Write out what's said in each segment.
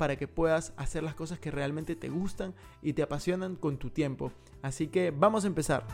para que puedas hacer las cosas que realmente te gustan y te apasionan con tu tiempo. Así que vamos a empezar.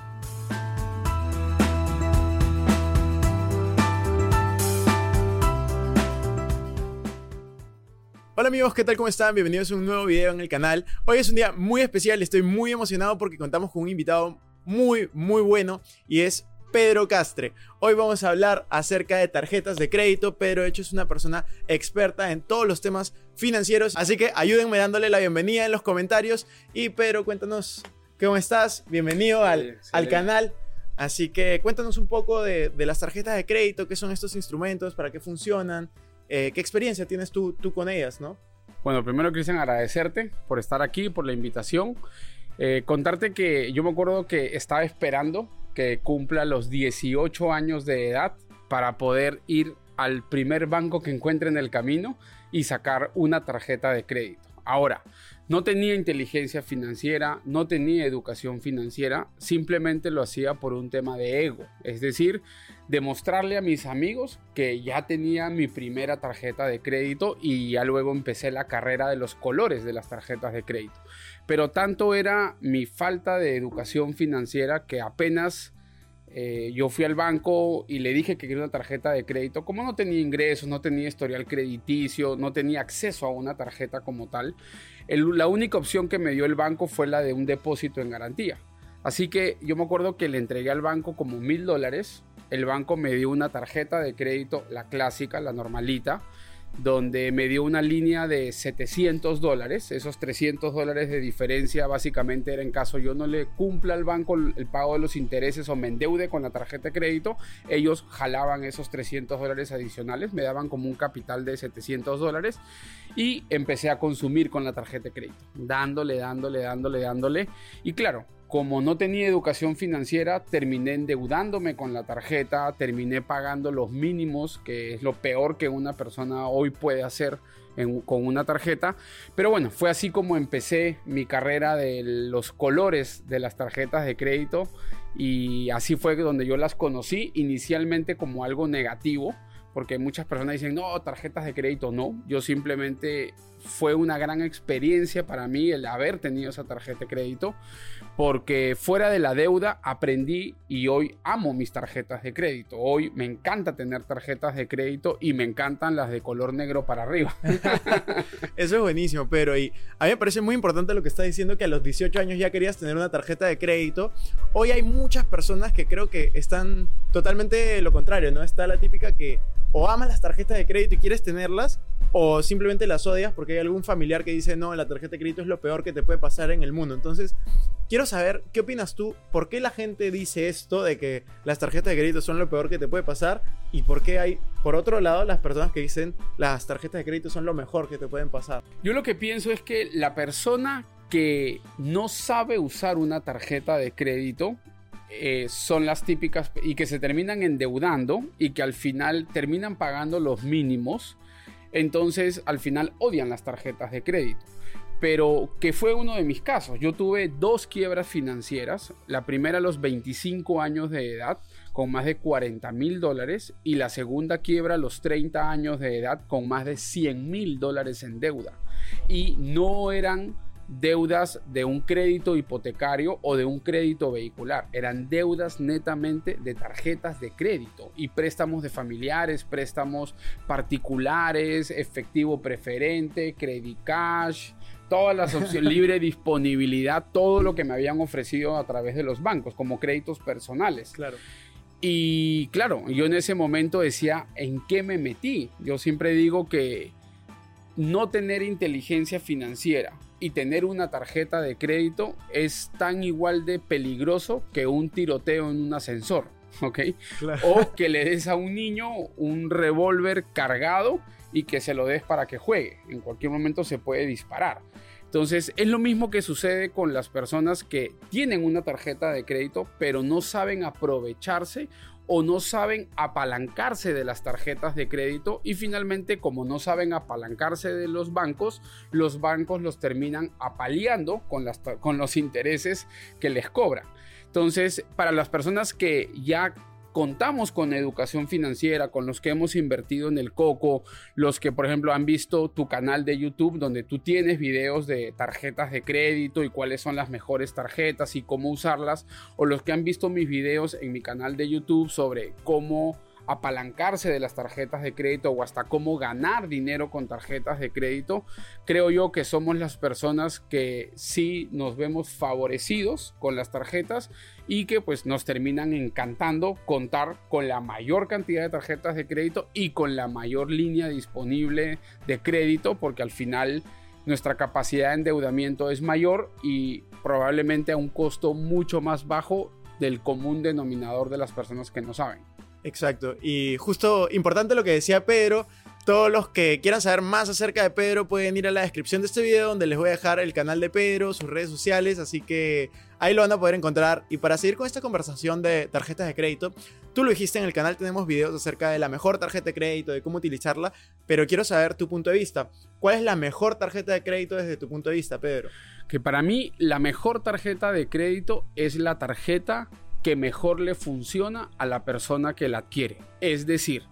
Hola amigos, ¿qué tal? ¿Cómo están? Bienvenidos a un nuevo video en el canal. Hoy es un día muy especial, estoy muy emocionado porque contamos con un invitado muy, muy bueno y es Pedro Castre. Hoy vamos a hablar acerca de tarjetas de crédito. Pedro, de hecho, es una persona experta en todos los temas financieros. Así que ayúdenme dándole la bienvenida en los comentarios. Y Pedro, cuéntanos cómo estás. Bienvenido al, al canal. Así que cuéntanos un poco de, las tarjetas de crédito, qué son estos instrumentos, para qué funcionan, eh, qué experiencia tienes tú, tú con ellas, ¿no? Bueno, primero Cristian, agradecerte por estar aquí, por la invitación. Eh, contarte que yo me acuerdo que estaba esperando que cumpla los 18 años de edad para poder ir al primer banco que encuentre en el camino y sacar una tarjeta de crédito. Ahora, no tenía inteligencia financiera, no tenía educación financiera, simplemente lo hacía por un tema de ego. Es decir, demostrarle a mis amigos que ya tenía mi primera tarjeta de crédito y ya luego empecé la carrera de los colores de las tarjetas de crédito. Pero tanto era mi falta de educación financiera que apenas eh, yo fui al banco y le dije que quería una tarjeta de crédito. Como no tenía ingresos, no tenía historial crediticio, no tenía acceso a una tarjeta como tal, la única opción que me dio el banco fue la de un depósito en garantía. Así que yo me acuerdo que le entregué al banco como mil dólares. El banco me dio una tarjeta de crédito, la clásica, la normalita donde me dio una línea de 700 dólares. Esos 300 dólares de diferencia básicamente era en caso yo no le cumpla al banco el pago de los intereses o me endeude con la tarjeta de crédito, ellos jalaban esos 300 dólares adicionales, me daban como un capital de 700 dólares y empecé a consumir con la tarjeta de crédito, dándole, dándole, dándole, dándole. Y claro, como no tenía educación financiera, terminé endeudándome con la tarjeta, terminé pagando los mínimos, que es lo peor que una persona hoy puede hacer con una tarjeta. Pero bueno, fue así como empecé mi carrera de los colores de las tarjetas de crédito y así fue donde yo las conocí inicialmente como algo negativo porque muchas personas dicen, no, tarjetas de crédito no. Yo simplemente fue una gran experiencia para mí el haber tenido esa tarjeta de crédito, porque fuera de la deuda aprendí y hoy amo mis tarjetas de crédito. Hoy me encanta tener tarjetas de crédito y me encantan las de color negro para arriba. Eso es buenísimo, pero y a mí me parece muy importante lo que estás diciendo, que a los 18 años ya querías tener una tarjeta de crédito. Hoy hay muchas personas que creo que están totalmente lo contrario, ¿no? Está la típica que o amas las tarjetas de crédito y quieres tenerlas, o simplemente las odias porque hay algún familiar que dice, no, la tarjeta de crédito es lo peor que te puede pasar en el mundo. Entonces, quiero saber, ¿qué opinas tú? ¿Por qué la gente dice esto de que las tarjetas de crédito son lo peor que te puede pasar? ¿Y por qué hay, por otro lado, las personas que dicen las tarjetas de crédito son lo mejor que te pueden pasar? Yo lo que pienso es que la persona que no sabe usar una tarjeta de crédito eh, son las típicas y que se terminan endeudando y que al final terminan pagando los mínimos. Entonces al final odian las tarjetas de crédito. Pero que fue uno de mis casos. Yo tuve dos quiebras financieras. La primera a los 25 años de edad con más de 40 mil dólares y la segunda quiebra a los 30 años de edad con más de 100 mil dólares en deuda. Y no eran deudas de un crédito hipotecario o de un crédito vehicular. Eran deudas netamente de tarjetas de crédito y préstamos de familiares, préstamos particulares, efectivo preferente, credit cash, todas las opciones, libre disponibilidad, todo lo que me habían ofrecido a través de los bancos como créditos personales. Claro. Y claro, yo en ese momento decía, ¿en qué me metí? Yo siempre digo que no tener inteligencia financiera y tener una tarjeta de crédito es tan igual de peligroso que un tiroteo en un ascensor, ¿ok? O que le des a un niño un revólver cargado y que se lo des para que juegue. En cualquier momento se puede disparar. Entonces es lo mismo que sucede con las personas que tienen una tarjeta de crédito pero no saben aprovecharse o no saben apalancarse de las tarjetas de crédito y finalmente como no saben apalancarse de los bancos, los bancos los terminan apaleando con, las, con los intereses que les cobran. Entonces, para las personas que ya contamos con educación financiera, con los que hemos invertido en el coco, los que por ejemplo han visto tu canal de YouTube donde tú tienes videos de tarjetas de crédito y cuáles son las mejores tarjetas y cómo usarlas, o los que han visto mis videos en mi canal de YouTube sobre cómo apalancarse de las tarjetas de crédito o hasta cómo ganar dinero con tarjetas de crédito, creo yo que somos las personas que sí nos vemos favorecidos con las tarjetas y que pues nos terminan encantando contar con la mayor cantidad de tarjetas de crédito y con la mayor línea disponible de crédito porque al final nuestra capacidad de endeudamiento es mayor y probablemente a un costo mucho más bajo del común denominador de las personas que no saben. Exacto. Y justo importante lo que decía Pedro. Todos los que quieran saber más acerca de Pedro pueden ir a la descripción de este video donde les voy a dejar el canal de Pedro, sus redes sociales, así que ahí lo van a poder encontrar. Y para seguir con esta conversación de tarjetas de crédito, tú lo dijiste en el canal, tenemos videos acerca de la mejor tarjeta de crédito, de cómo utilizarla, pero quiero saber tu punto de vista. ¿Cuál es la mejor tarjeta de crédito desde tu punto de vista, Pedro? Que para mí la mejor tarjeta de crédito es la tarjeta que mejor le funciona a la persona que la adquiere. Es decir,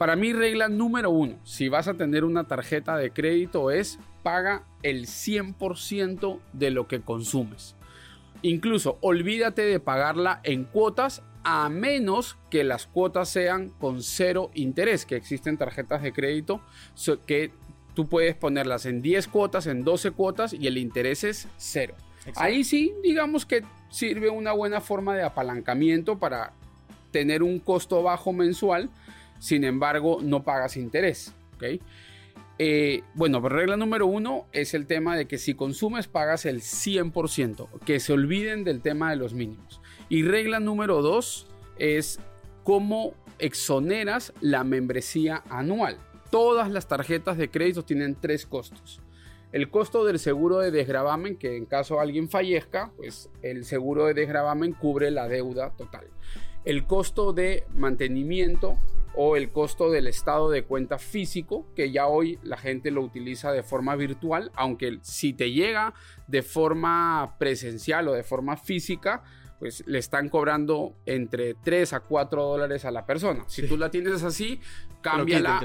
para mí regla número uno, si vas a tener una tarjeta de crédito es paga el 100% de lo que consumes. Incluso olvídate de pagarla en cuotas a menos que las cuotas sean con cero interés, que existen tarjetas de crédito que tú puedes ponerlas en 10 cuotas, en 12 cuotas y el interés es cero. Ahí sí, digamos que sirve una buena forma de apalancamiento para tener un costo bajo mensual, sin embargo no pagas interés. Eh, bueno, pero regla número uno es el tema de que si consumes pagas el 100%, que se olviden del tema de los mínimos. Y regla número dos es cómo exoneras la membresía anual. Todas las tarjetas de crédito tienen tres costos. El costo del seguro de desgravamen, que en caso alguien fallezca, pues el seguro de desgravamen cubre la deuda total. El costo de mantenimiento o el costo del estado de cuenta físico, que ya hoy la gente lo utiliza de forma virtual, aunque si te llega de forma presencial o de forma física, pues le están cobrando entre 3 a 4 dólares a la persona. Si tú la tienes así, cámbiala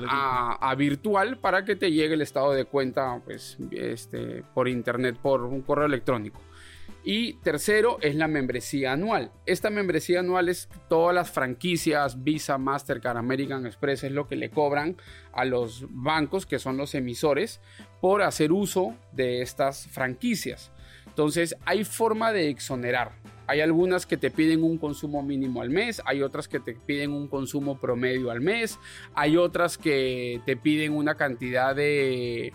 a, virtual para que te llegue el estado de cuenta pues, este, por internet, por un correo electrónico. Y tercero es la membresía anual. Esta membresía anual es todas las franquicias, Visa, Mastercard, American Express, es lo que le cobran a los bancos, que son los emisores, por hacer uso de estas franquicias. Entonces hay forma de exonerar. Hay algunas que te piden un consumo mínimo al mes, hay otras que te piden un consumo promedio al mes, hay otras que te piden una cantidad de,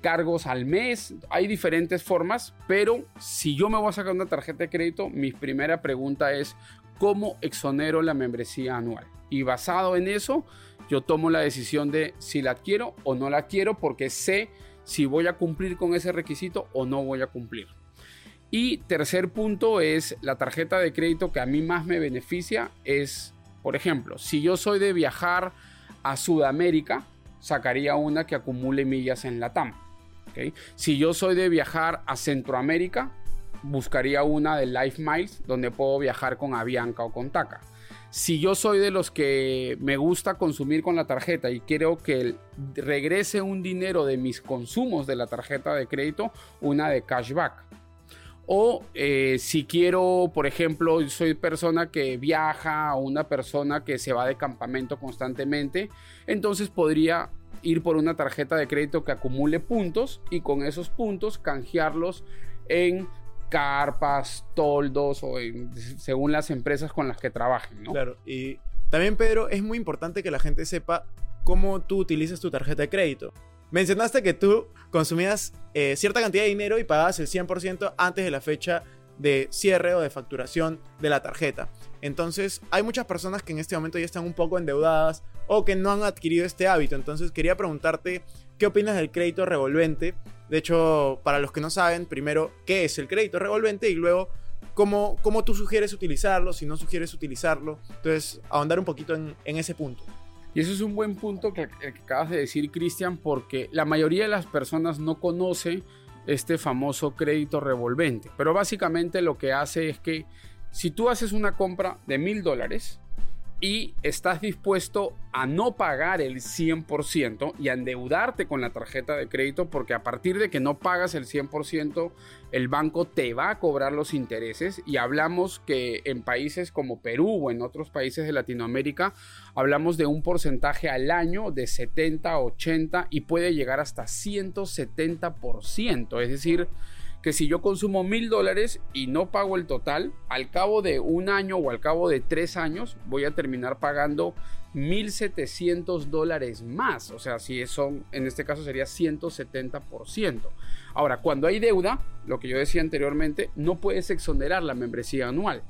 cargos al mes. Hay diferentes formas, pero si yo me voy a sacar una tarjeta de crédito, mi primera pregunta es cómo exonero la membresía anual. Y basado en eso, yo tomo la decisión de si la quiero o no la quiero porque sé si voy a cumplir con ese requisito o no voy a cumplir. Y tercer punto es la tarjeta de crédito que a mí más me beneficia es, por ejemplo, si yo soy de viajar a Sudamérica, sacaría una que acumule millas en la TAM. Si yo soy de viajar a Centroamérica, buscaría una de Life Miles donde puedo viajar con Avianca o con TACA. Si yo soy de los que me gusta consumir con la tarjeta y quiero que regrese un dinero de mis consumos de la tarjeta de crédito, una de cashback. O eh, si quiero, por ejemplo, soy persona que viaja o una persona que se va de campamento constantemente, entonces podría ir por una tarjeta de crédito que acumule puntos y con esos puntos canjearlos en carpas, toldos o según las empresas con las que trabajen. Claro, y también Pedro, es muy importante que la gente sepa cómo tú utilizas tu tarjeta de crédito. Mencionaste que tú consumías eh, cierta cantidad de dinero y pagabas el 100% antes de la fecha de cierre o de facturación de la tarjeta. Entonces, hay muchas personas que en este momento ya están un poco endeudadas o que no han adquirido este hábito. Entonces quería preguntarte, ¿qué opinas del crédito revolvente? De hecho, para los que no saben, primero, ¿qué es el crédito revolvente? Y luego, ¿cómo, cómo tú sugieres utilizarlo? Si no sugieres utilizarlo. Entonces, ahondar un poquito en, ese punto. Y eso es un buen punto que, que acabas de decir, Cristian, porque la mayoría de las personas no conoce este famoso crédito revolvente. Pero básicamente lo que hace es que si tú haces una compra de mil dólares, y estás dispuesto a no pagar el 100% y a endeudarte con la tarjeta de crédito porque a partir de que no pagas el 100% el banco te va a cobrar los intereses. Y hablamos que en países como Perú o en otros países de Latinoamérica hablamos de un porcentaje al año de 70, 80 y puede llegar hasta 170%, es decir, que si yo consumo mil dólares y no pago el total, al cabo de un año o al cabo de tres años voy a terminar pagando 1.700 dólares más. O sea, si son, en este caso sería 170%. Ahora, cuando hay deuda, lo que yo decía anteriormente, no puedes exonerar la membresía anual.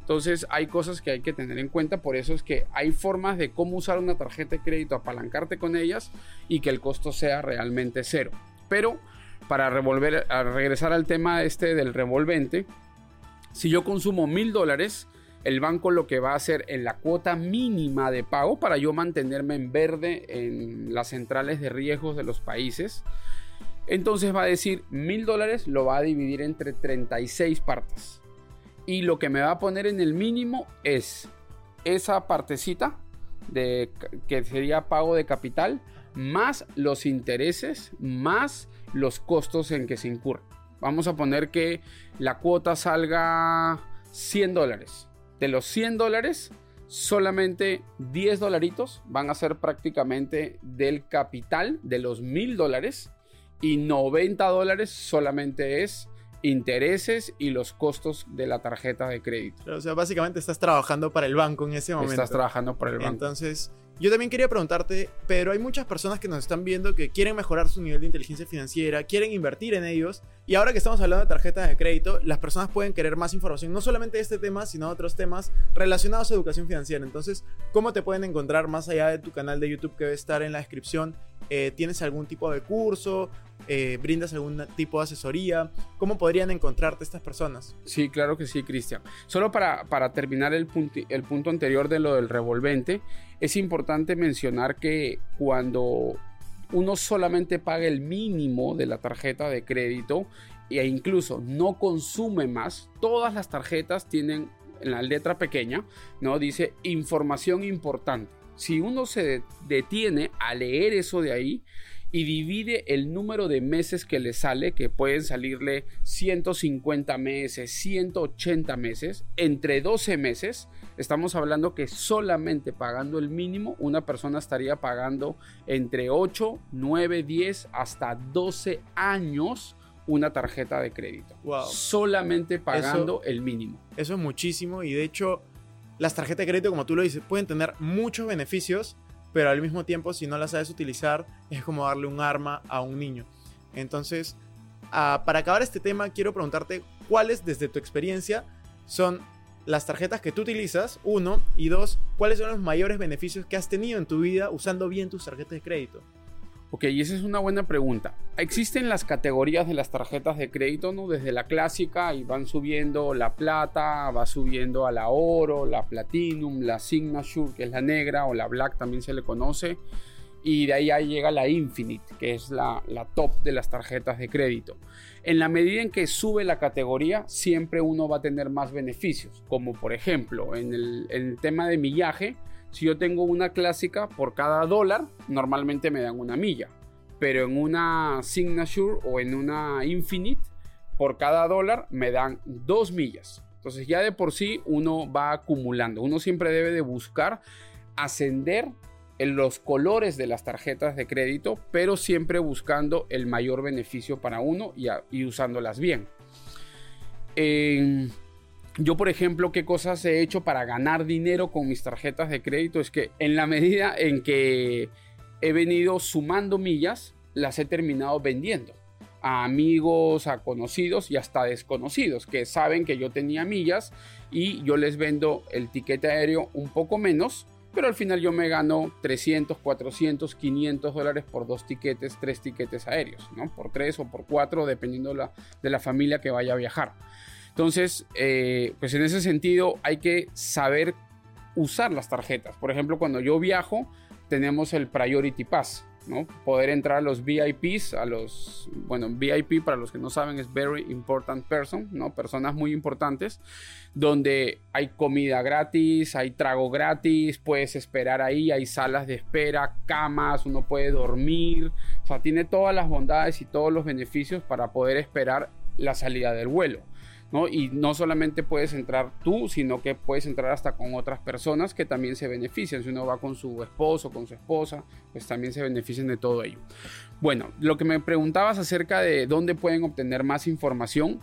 Entonces hay cosas que hay que tener en cuenta, por eso es que hay formas de cómo usar una tarjeta de crédito, apalancarte con ellas y que el costo sea realmente cero. Pero para revolver, a regresar al tema este del revolvente, si yo consumo mil dólares, el banco lo que va a hacer en la cuota mínima de pago para yo mantenerme en verde en las centrales de riesgos de los países, entonces va a decir mil dólares lo va a dividir entre 36 partes. Y lo que me va a poner en el mínimo es esa partecita de que sería pago de capital más los intereses más los costos en que se incurre. Vamos a poner que la cuota salga 100 dólares. De los 100 dólares, solamente 10 dolaritos van a ser prácticamente del capital de los 1000 dólares y 90 dólares solamente es intereses y los costos de la tarjeta de crédito. O sea, básicamente estás trabajando para el banco en ese momento. Estás trabajando para el banco. Entonces, yo también quería preguntarte, pero hay muchas personas que nos están viendo que quieren mejorar su nivel de inteligencia financiera, quieren invertir en ellos, y ahora que estamos hablando de tarjetas de crédito, las personas pueden querer más información, no solamente de este tema, sino de otros temas relacionados a educación financiera. Entonces, ¿cómo te pueden encontrar más allá de tu canal de YouTube que debe estar en la descripción? Eh, ¿Tienes algún tipo de curso? Eh, ¿Brindas algún tipo de asesoría? ¿Cómo podrían encontrarte estas personas? Sí, claro que sí, Cristian. Solo para, para terminar el, el punto anterior de lo del revolvente, es importante mencionar que cuando uno solamente paga el mínimo de la tarjeta de crédito e incluso no consume más, todas las tarjetas tienen en la letra pequeña, ¿no? Dice información importante. Si uno se detiene a leer eso de ahí, y divide el número de meses que le sale, que pueden salirle 150 meses, 180 meses, entre 12 meses, estamos hablando que solamente pagando el mínimo, una persona estaría pagando entre 8, 9, 10 hasta 12 años una tarjeta de crédito. Solamente pagando el mínimo. Eso es muchísimo y de hecho las tarjetas de crédito, como tú lo dices, pueden tener muchos beneficios pero al mismo tiempo si no la sabes utilizar es como darle un arma a un niño. Entonces, ah, para acabar este tema, quiero preguntarte cuáles desde tu experiencia son las tarjetas que tú utilizas, uno, y dos, cuáles son los mayores beneficios que has tenido en tu vida usando bien tus tarjetas de crédito. Ok, y esa es una buena pregunta. Existen las categorías de las tarjetas de crédito, ¿no? Desde la clásica y van subiendo la plata, va subiendo a la oro, la platinum, la signature, que es la negra, o la black también se le conoce. Y de ahí, ahí llega la infinite, que es la, la top de las tarjetas de crédito. En la medida en que sube la categoría, siempre uno va a tener más beneficios. Como por ejemplo, en el, en el tema de millaje, si yo tengo una clásica, por cada dólar, normalmente me dan una milla. Pero en una Signature o en una Infinite, por cada dólar me dan dos millas. Entonces ya de por sí uno va acumulando. Uno siempre debe de buscar ascender en los colores de las tarjetas de crédito, pero siempre buscando el mayor beneficio para uno y, usándolas bien. En yo, por ejemplo, qué cosas he hecho para ganar dinero con mis tarjetas de crédito es que en la medida en que he venido sumando millas, las he terminado vendiendo a amigos, a conocidos y hasta desconocidos que saben que yo tenía millas y yo les vendo el tiquete aéreo un poco menos, pero al final yo me gano 300, 400, 500 dólares por dos tiquetes, tres tiquetes aéreos, ¿no? Por tres o por cuatro, dependiendo de la, de la familia que vaya a viajar. Entonces, eh, pues en ese sentido hay que saber usar las tarjetas. Por ejemplo, cuando yo viajo, tenemos el Priority Pass. ¿no? Poder entrar a los VIPs, a los, bueno, VIP para los que no saben es Very Important Person, ¿no? Personas muy importantes, donde hay comida gratis, hay trago gratis, puedes esperar ahí, hay salas de espera, camas, uno puede dormir, o sea, tiene todas las bondades y todos los beneficios para poder esperar la salida del vuelo. Y no solamente puedes entrar tú, sino que puedes entrar hasta con otras personas que también se benefician. Si uno va con su esposo, con su esposa, pues también se benefician de todo ello. Bueno, lo que me preguntabas acerca de dónde pueden obtener más información,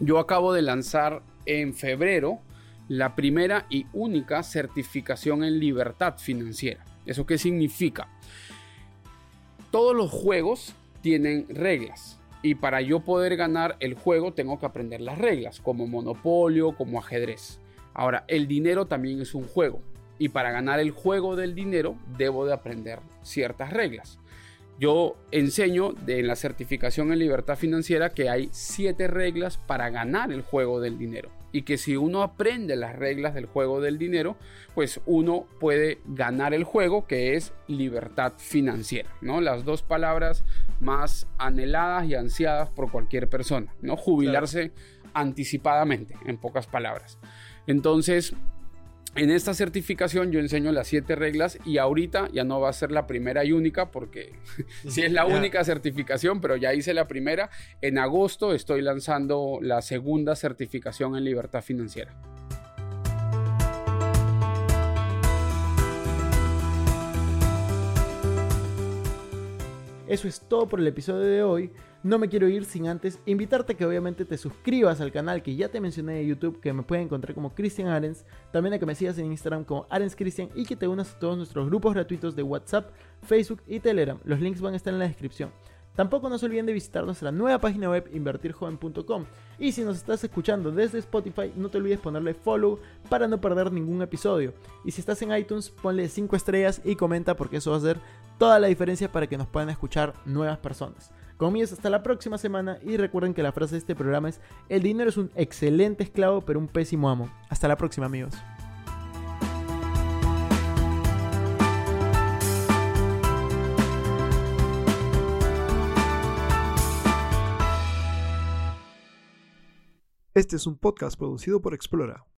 yo acabo de lanzar en febrero la primera y única certificación en libertad financiera. ¿Eso qué significa? Todos los juegos tienen reglas y para yo poder ganar el juego tengo que aprender las reglas, como monopolio, como ajedrez. Ahora, el dinero también es un juego. Y para ganar el juego del dinero debo de aprender ciertas reglas. Yo enseño en la certificación en libertad financiera que hay siete reglas para ganar el juego del dinero y que si uno aprende las reglas del juego del dinero, pues uno puede ganar el juego que es libertad financiera, ¿no? Las dos palabras más anheladas y ansiadas por cualquier persona, ¿no? Jubilarse anticipadamente, en pocas palabras. Entonces, en esta certificación yo enseño las siete reglas y ahorita ya no va a ser la primera y única porque sí es la única certificación, pero ya hice la primera. En agosto estoy lanzando la segunda certificación en libertad financiera. Eso es todo por el episodio de hoy. No me quiero ir sin antes invitarte que obviamente te suscribas al canal que ya te mencioné de YouTube, que me pueden encontrar como Cristian Arens, también a que me sigas en Instagram como Arens Cristian y que te unas a todos nuestros grupos gratuitos de WhatsApp, Facebook y Telegram. Los links van a estar en la descripción. Tampoco no se olviden de visitar nuestra nueva página web invertirjoven.com. Y si nos estás escuchando desde Spotify, no te olvides ponerle follow para no perder ningún episodio. Y si estás en iTunes, ponle 5 estrellas y comenta porque eso va a hacer toda la diferencia para que nos puedan escuchar nuevas personas. Conmigo hasta la próxima semana y recuerden que la frase de este programa es, el dinero es un excelente esclavo pero un pésimo amo. Hasta la próxima amigos. Este es un podcast producido por Explora.